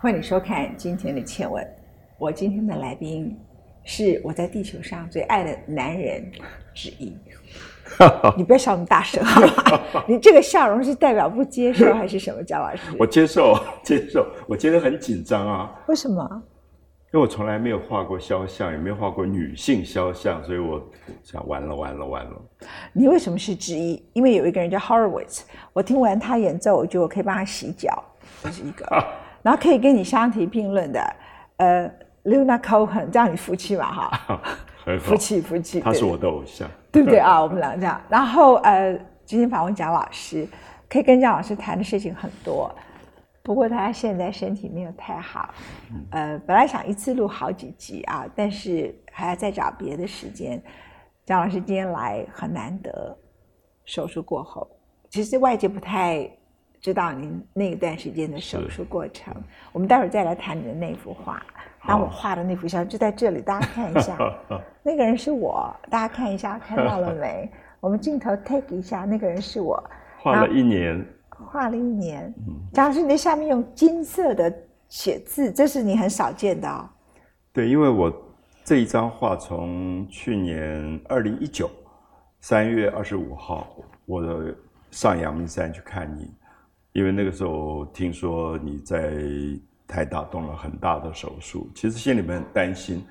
欢迎收看今天的《倩问》，我今天的来宾是我在地球上最爱的男人之一。你不要笑那么大声，好吧？你这个笑容是代表不接受还是什么？姜老师，我接受，接受。我今天很紧张啊，为什么？因为我从来没有画过肖像，也没有画过女性肖像，所以我想完了，完了，完了。你为什么是之一？因为有一个人叫 Horowitz，我听完他演奏，我觉得我可以帮他洗脚，这是一个。然后可以跟你相提并论的，呃，Luna Cohen，这样你服气嘛？哈，服气，服气。他是我的偶像，对不对啊？我们两个这样。然后呃，今天访问蒋老师，可以跟蒋老师谈的事情很多。不过他现在身体没有太好，呃，本来想一次录好几集啊，但是还要再找别的时间。蒋老师今天来很难得，手术过后，其实外界不太知道您那一段时间的手术过程。我们待会儿再来谈你的那幅画，当我画的那幅像就在这里，大家看一下，那个人是我，大家看一下，看到了没？我们镜头 take 一下，那个人是我，画了一年。画了一年，蒋老师，你在下面用金色的写字，这是你很少见的哦。对，因为我这一张画从去年二零一九三月二十五号，我上阳明山去看你，因为那个时候听说你在台大动了很大的手术，其实心里面很担心。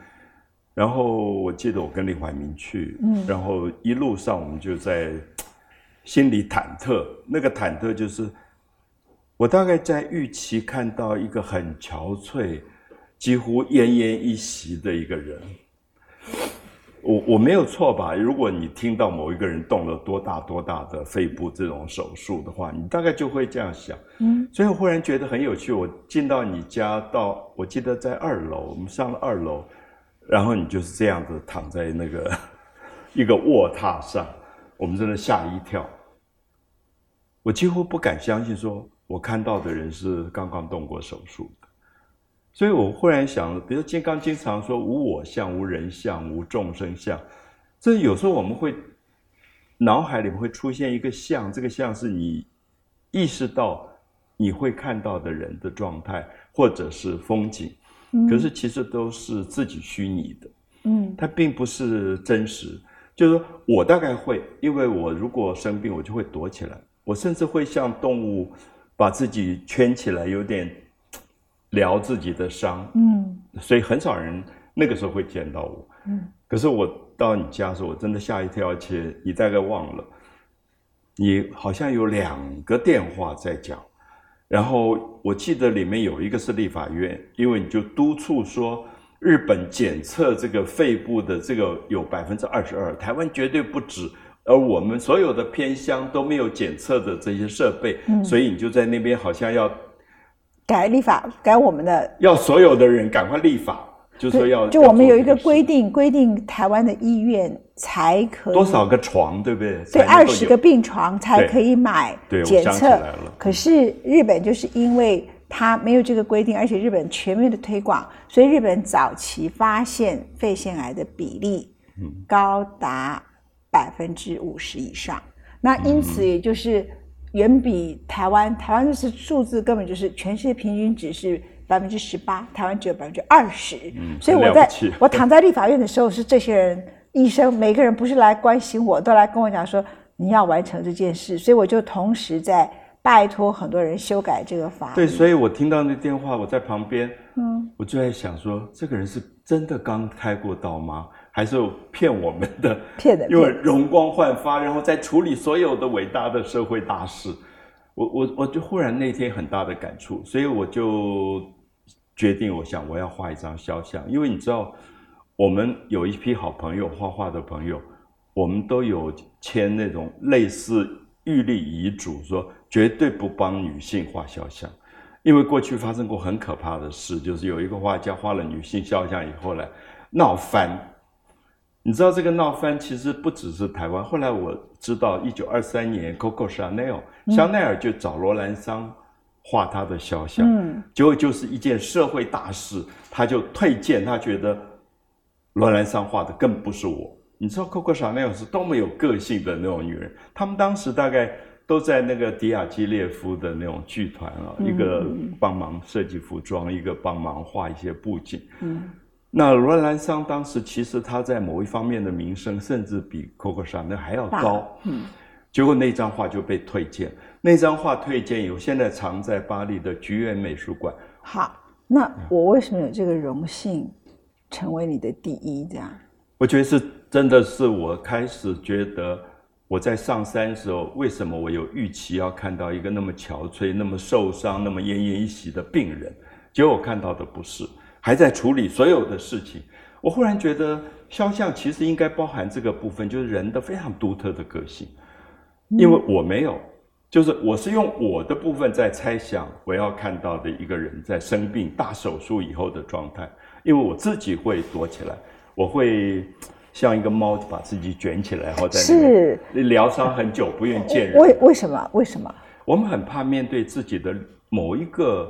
然后我记得我跟李怀民去，嗯，然后一路上我们就在。心里忐忑，那个忐忑就是，我大概在预期看到一个很憔悴、几乎奄奄一息的一个人。我我没有错吧？如果你听到某一个人动了多大多大的肺部这种手术的话，你大概就会这样想。嗯，所以我忽然觉得很有趣。我进到你家，到我记得在二楼，我们上了二楼，然后你就是这样子躺在那个 一个卧榻上，我们真的吓一跳。我几乎不敢相信，说我看到的人是刚刚动过手术的，所以我忽然想，比如金刚经常说“无我相、无人相、无众生相”，这有时候我们会脑海里面会出现一个相，这个相是你意识到你会看到的人的状态，或者是风景，可是其实都是自己虚拟的，嗯，它并不是真实。就是说我大概会，因为我如果生病，我就会躲起来。我甚至会像动物，把自己圈起来，有点疗自己的伤。嗯，所以很少人那个时候会见到我。嗯，可是我到你家的时候，我真的吓一跳，而且你大概忘了，你好像有两个电话在讲，然后我记得里面有一个是立法院，因为你就督促说日本检测这个肺部的这个有百分之二十二，台湾绝对不止。而我们所有的偏乡都没有检测的这些设备，嗯所以你就在那边好像要改立法，改我们的，要所有的人赶快立法，就说要就我们有一个规定，规定台湾的医院才可以多少个床，对不对？对，二十个病床才可以买检测。可是日本就是因为它没有这个规定，而且日本全面的推广，所以日本早期发现肺腺癌的比例高达。百分之五十以上，那因此也就是远比台湾，台湾就是数字根本就是全世界平均值是百分之十八，台湾只有百分之二十。所以我在 我躺在立法院的时候，是这些人医生每个人不是来关心我，都来跟我讲说你要完成这件事，所以我就同时在拜托很多人修改这个法。对，所以我听到那电话，我在旁边，嗯，我就在想说，这个人是真的刚开过刀吗？还是骗我们的，骗的，因为容光焕发，然后再处理所有的伟大的社会大事。我我我就忽然那天很大的感触，所以我就决定，我想我要画一张肖像，因为你知道，我们有一批好朋友，画画的朋友，我们都有签那种类似预立遗嘱，说绝对不帮女性画肖像，因为过去发生过很可怕的事，就是有一个画家画了女性肖像以后呢，闹翻。你知道这个闹翻其实不只是台湾。后来我知道，一九二三年，Coco Chanel 香奈儿就找罗兰桑画他的肖像，结果就是一件社会大事，他就退件，他觉得罗兰桑画的更不是我。你知道 Coco Chanel 是多么有个性的那种女人，他们当时大概都在那个迪亚基列夫的那种剧团啊，一个帮忙设计服装，一个帮忙画一些布景。嗯，那罗兰桑当时其实他在某一方面的名声，甚至比 Coco 莎那还要高。嗯，结果那张画就被推荐，那张画推荐以后，现在藏在巴黎的菊园美术馆。好，那我为什么有这个荣幸成为你的第一？这样？我觉得是真的是我开始觉得我在上山的时候，为什么我有预期要看到一个那么憔悴、那么受伤、那么奄奄一息的病人？结果我看到的不是，还在处理所有的事情。我忽然觉得肖像其实应该包含这个部分，就是人的非常独特的个性。因为我没有，就是我是用我的部分在猜想我要看到的一个人在生病大手术以后的状态，因为我自己会躲起来。我会像一个猫，把自己卷起来，然后在是疗伤很久，不愿见人。为为什么？为什么？我们很怕面对自己的某一个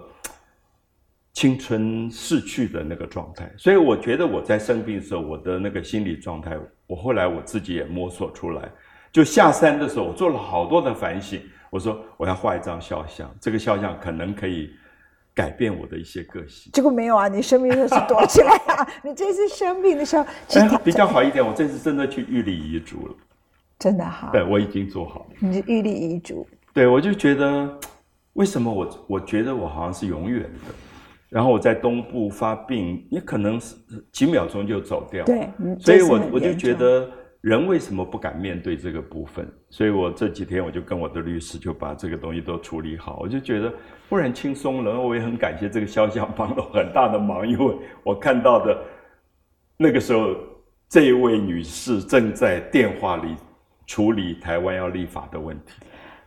青春逝去的那个状态，所以我觉得我在生病的时候，我的那个心理状态，我后来我自己也摸索出来。就下山的时候，我做了好多的反省。我说我要画一张肖像，这个肖像可能可以。改变我的一些个性，结果没有啊！你生病的时候躲起来啊！你这次生病的时候，比较好一点。我这次真的去预立遗嘱了，真的哈。对，我已经做好了。你预立遗嘱？对，我就觉得，为什么我我觉得我好像是永远的？然后我在东部发病，也可能是几秒钟就走掉。对，所以我我就觉得。人为什么不敢面对这个部分？所以我这几天我就跟我的律师就把这个东西都处理好，我就觉得忽然轻松了。我也很感谢这个肖像帮了很大的忙，因为我看到的那个时候，这一位女士正在电话里处理台湾要立法的问题。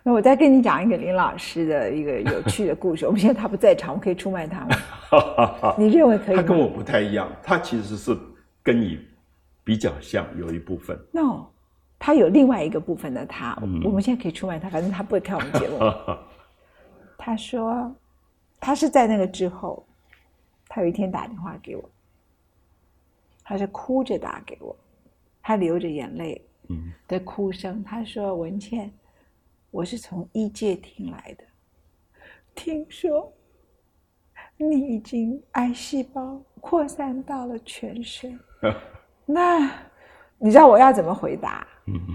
那我再跟你讲一个林老师的一个有趣的故事。我们现在他不在场，我可以出卖他吗？你认为可以？他跟我不太一样，他其实是跟你。比较像有一部分，no，他有另外一个部分的他，我们现在可以出卖他，反正他不会看我们节目。他说，他是在那个之后，他有一天打电话给我，他是哭着打给我，他流着眼泪的哭声。他说：“文倩，我是从医界听来的，听说你已经癌细胞扩散到了全身。”那你知道我要怎么回答？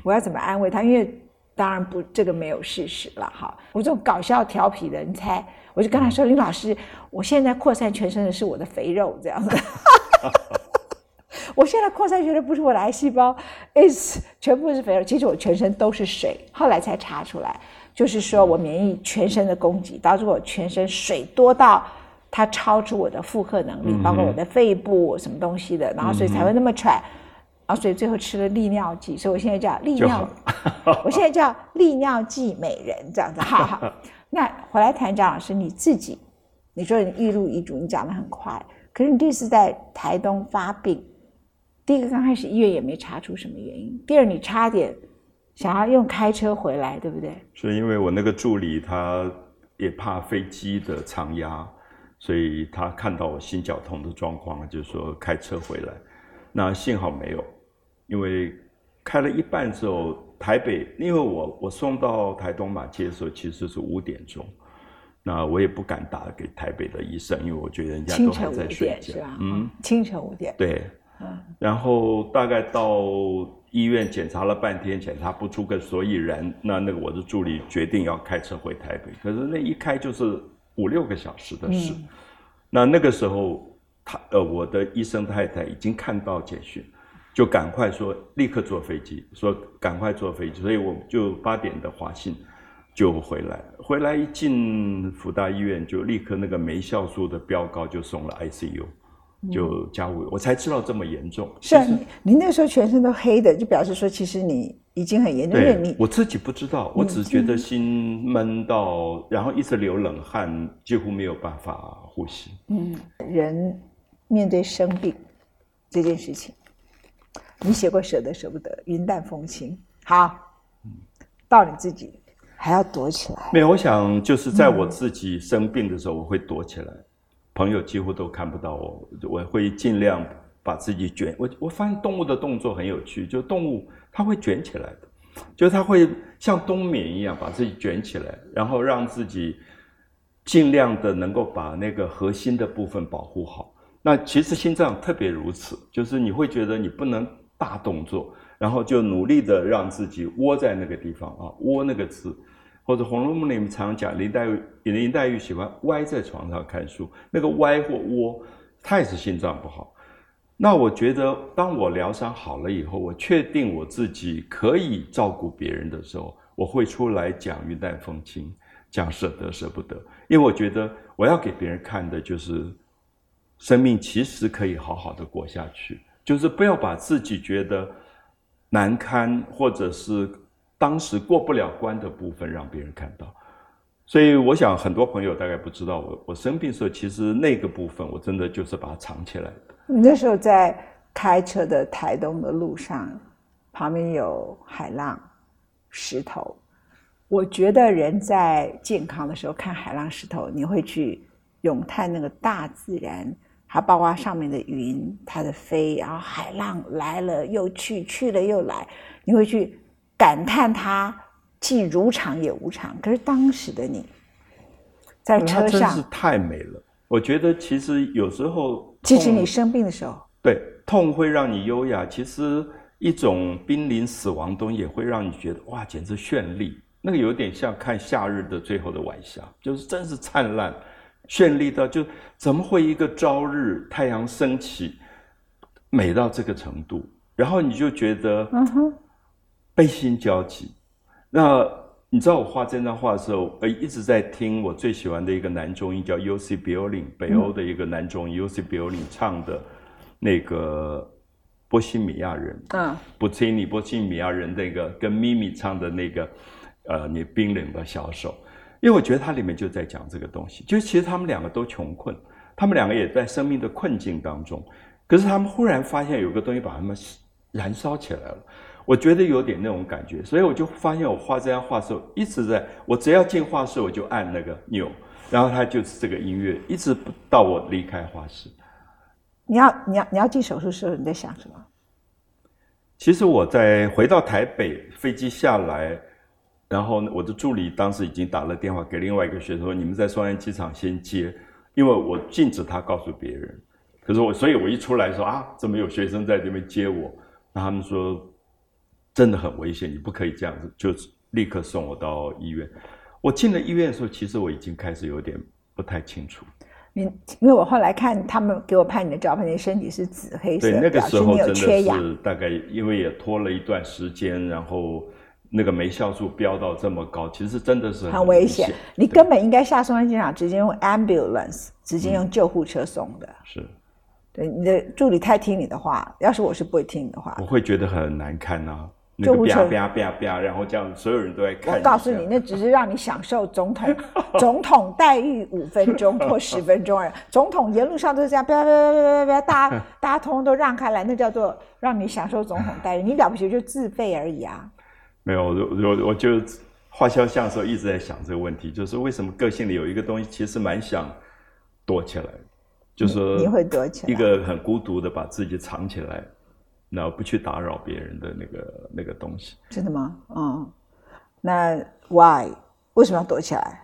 我要怎么安慰他？因为当然不，这个没有事实了。哈，我这种搞笑调皮的，你猜？我就跟他说：“林老师，我现在扩散全身的是我的肥肉，这样子。我现在扩散全身不是我的癌细胞，is 全部是肥肉。其实我全身都是水。后来才查出来，就是说我免疫全身的攻击，导致我全身水多到。”它超出我的负荷能力，包括我的肺部什么东西的，然后所以才会那么喘，然后所以最后吃了利尿剂，所以我现在叫利尿，我现在叫利尿剂美人这样子。好好，那回来谈张老师你自己，你说你一路遗嘱，你讲的很快，可是你这次在台东发病，第一个刚开始医院也没查出什么原因，第二你差点想要用开车回来，对不对？是因为我那个助理他也怕飞机的长压。所以他看到我心绞痛的状况，就说开车回来。那幸好没有，因为开了一半之后，台北因为我我送到台东马街的时候其实是五点钟，那我也不敢打给台北的医生，因为我觉得人家都还在睡觉，嗯，清晨五点。对，嗯。然后大概到医院检查了半天，检查不出个所以然，那那个我的助理决定要开车回台北，可是那一开就是。五六个小时的事，那那个时候，他呃，我的医生太太已经看到简讯，就赶快说立刻坐飞机，说赶快坐飞机，所以我就八点的华信就回来，回来一进福大医院就立刻那个酶酵素的标高就送了 ICU，就加五，我才知道这么严重。是啊，你你那时候全身都黑的，就表示说其实你。已经很严重，因为你我自己不知道，我只觉得心闷到，然后一直流冷汗，几乎没有办法呼吸。嗯，人面对生病这件事情，你写过舍得舍不得，云淡风轻。好，到你自己还要躲起来。没有，我想就是在我自己生病的时候，我会躲起来，朋友几乎都看不到我，我会尽量把自己卷。我我发现动物的动作很有趣，就动物。它会卷起来的，就是他会像冬眠一样把自己卷起来，然后让自己尽量的能够把那个核心的部分保护好。那其实心脏特别如此，就是你会觉得你不能大动作，然后就努力的让自己窝在那个地方啊，窝那个字。或者《红楼梦》里面常讲林黛玉，林黛玉喜欢歪在床上看书，那个歪或窝，她也是心脏不好。那我觉得，当我疗伤好了以后，我确定我自己可以照顾别人的时候，我会出来讲云淡风轻，讲舍得舍不得，因为我觉得我要给别人看的就是，生命其实可以好好的过下去，就是不要把自己觉得难堪或者是。当时过不了关的部分让别人看到，所以我想很多朋友大概不知道，我我生病的时候其实那个部分我真的就是把它藏起来的。那时候在开车的台东的路上，旁边有海浪、石头。我觉得人在健康的时候看海浪、石头，你会去咏叹那个大自然，还包括上面的云它的飞，然后海浪来了又去，去了又来，你会去。感叹它既如常也无常，可是当时的你，在车上真是太美了。我觉得其实有时候，即使你生病的时候，对痛会让你优雅。其实一种濒临死亡东西也会让你觉得哇，简直绚丽。那个有点像看夏日的最后的晚霞，就是真是灿烂、绚丽到就怎么会一个朝日太阳升起，美到这个程度？然后你就觉得，嗯哼。悲心交集。那你知道我画这张画的时候，呃，一直在听我最喜欢的一个男中音，叫 U.C. b i l l i n g 北欧的一个男中音 U.C. b i l l i n g 唱的，那个波西米亚人，嗯，波西米波西米亚人那个跟咪咪唱的那个，呃，你冰冷的小手，因为我觉得它里面就在讲这个东西，就其实他们两个都穷困，他们两个也在生命的困境当中，可是他们忽然发现有个东西把他们燃烧起来了。我觉得有点那种感觉，所以我就发现我画这张画的时候，一直在我只要进画室，我就按那个钮，然后它就是这个音乐，一直到我离开画室。你要你要你要进手术室，你在想什么？其实我在回到台北，飞机下来，然后我的助理当时已经打了电话给另外一个学生说：“你们在双安机场先接，因为我禁止他告诉别人。”可是我，所以我一出来说：“啊，怎么有学生在这边接我？”那他们说。真的很危险，你不可以这样子，就立刻送我到医院。我进了医院的时候，其实我已经开始有点不太清楚。你因为我后来看他们给我拍你的照片，你身体是紫黑色，对，那个时候真的是大概因为也拖了一段时间，然后那个酶酵素飙到这么高，其实真的是很危险。你根本应该下松山机场直接用 ambulance，直接用救护车送的。是，对，你的助理太听你的话，要是我是不会听你的话，我会觉得很难堪啊。救护车，啪啪啪，然后这样，所有人都在看。我告诉你，那只是让你享受总统 总统待遇五分钟或十分钟而已。总统沿路上都是这样，啪啪啪啪啪啪，大家 大家通通都让开来，那叫做让你享受总统待遇。你了不起就自费而已啊。没有，我我我就画肖像的时候一直在想这个问题，就是为什么个性里有一个东西，其实蛮想躲起来，就是你会躲起来，一个很孤独的把自己藏起来。那不去打扰别人的那个那个东西，真的吗？嗯，那 why 为什么要躲起来？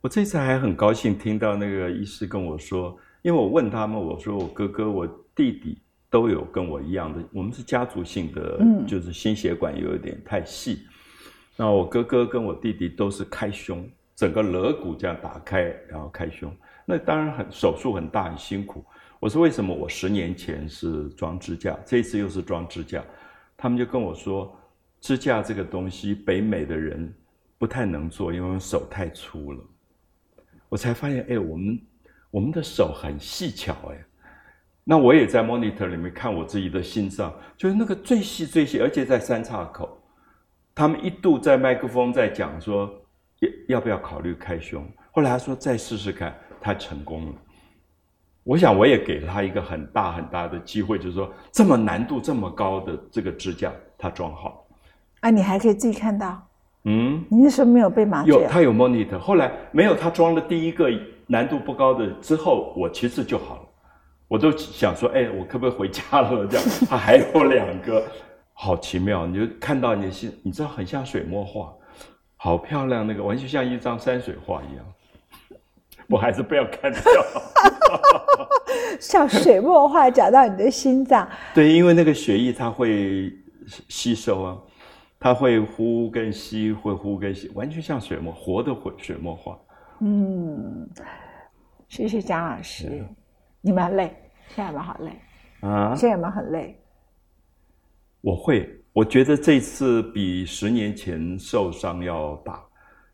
我这次还很高兴听到那个医师跟我说，因为我问他们，我说我哥哥、我弟弟都有跟我一样的，我们是家族性的，就是心血管有一点太细。那我哥哥跟我弟弟都是开胸，整个肋骨这样打开，然后开胸，那当然很手术很大很辛苦。我说为什么我十年前是装支架，这次又是装支架？他们就跟我说，支架这个东西，北美的人不太能做，因为手太粗了。我才发现，哎，我们我们的手很细巧，哎。那我也在 monitor 里面看我自己的心脏，就是那个最细最细，而且在三岔口。他们一度在麦克风在讲说，要要不要考虑开胸？后来他说再试试看，他成功了。我想，我也给了他一个很大很大的机会，就是说，这么难度这么高的这个支架，他装好。啊，你还可以自己看到。嗯，你那时候没有被麻醉。有，他有 monitor。后来没有，他装了第一个难度不高的之后，我其实就好了。我都想说，哎，我可不可以回家了？这样，他还有两个，好奇妙，你就看到你的心，你知道很像水墨画，好漂亮，那个完全像一张山水画一样。我还是不要看掉。像水墨画讲到你的心脏。对，因为那个血液它会吸收啊，它会呼跟吸，会呼跟吸，完全像水墨，活的水水墨画。嗯，谢谢张老师。你们很累？现在有没有好累？啊？现在有没有很累？我会，我觉得这次比十年前受伤要大，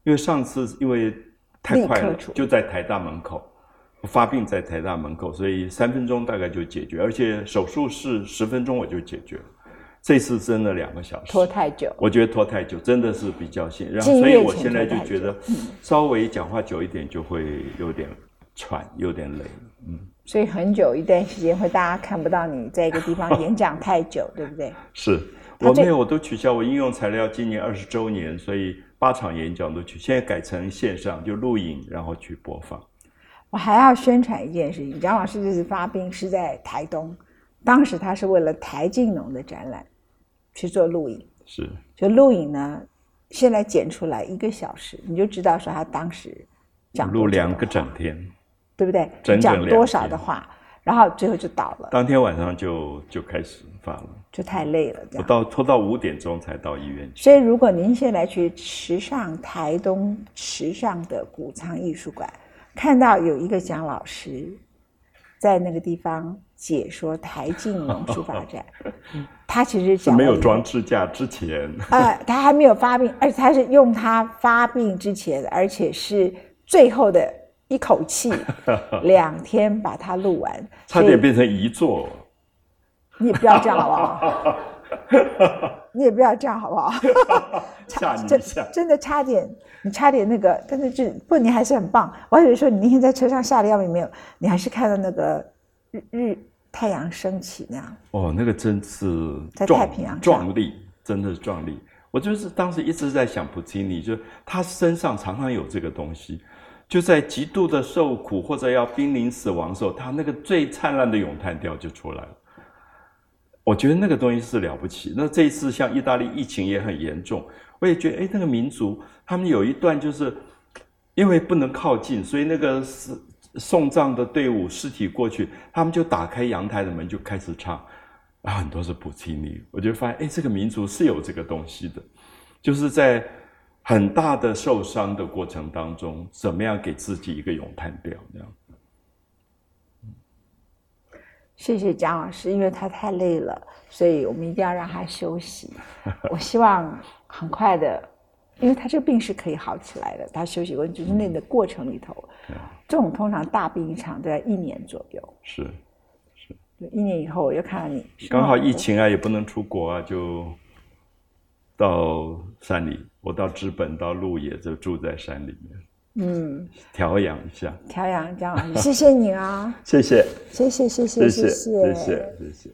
因为上次因为。太快了，就在台大门口发病，在台大门口，所以三分钟大概就解决，而且手术室十分钟我就解决了。这次真的两个小时，拖太久，我觉得拖太久真的是比较现，然后所以我现在就觉得稍微讲话久一点就会有点喘，有点累。嗯，所以很久一段时间会大家看不到你在一个地方演讲太久，对不对？是我没有，我都取消我应用材料，今年二十周年，所以。八场演讲都去，现在改成线上，就录影，然后去播放。我还要宣传一件事情，蒋老师这次发病是在台东，当时他是为了台进农的展览去做录影，是就录影呢，现在剪出来一个小时，你就知道说他当时讲录两个整天，对不对？讲多少的话。然后最后就倒了。当天晚上就就开始发了，就太累了。我到拖到五点钟才到医院去。所以如果您现在去池上台东池上的谷仓艺术馆，看到有一个蒋老师在那个地方解说台静农书法展，他其实讲没有装支架之前，呃，他还没有发病，而且他是用他发病之前，而且是最后的。一口气 两天把它录完，差点变成遗作。你也不要这样好不好？你也不要这样好不好？吓你一下，真的差点，你差点那个，但是就不，你还是很棒。我还以为说你那天在车上吓得要命，没有，你还是看到那个日日太阳升起那样。哦，那个真是在太平洋壮丽，真的是壮丽。我就是当时一直在想普京，你就他身上常常有这个东西。就在极度的受苦或者要濒临死亡的时候，他那个最灿烂的咏叹调就出来了。我觉得那个东西是了不起。那这一次像意大利疫情也很严重，我也觉得，哎，那个民族他们有一段就是因为不能靠近，所以那个是送葬的队伍尸体过去，他们就打开阳台的门就开始唱，啊，很多是普契尼，我就发现，哎，这个民族是有这个东西的，就是在。很大的受伤的过程当中，怎么样给自己一个咏叹调？这样。谢谢蒋老师，因为他太累了，所以我们一定要让他休息。我希望很快的，因为他这个病是可以好起来的。他休息过就是那个过程里头，这种通常大病一场都要一年左右。是是，一年以后我又看到你，刚好疫情啊，也不能出国啊，就。到山里，我到资本，到鹿野，就住在山里面。嗯，调养一下，调养调养，谢谢你啊，谢谢，谢谢，谢谢，谢谢，谢谢，谢谢。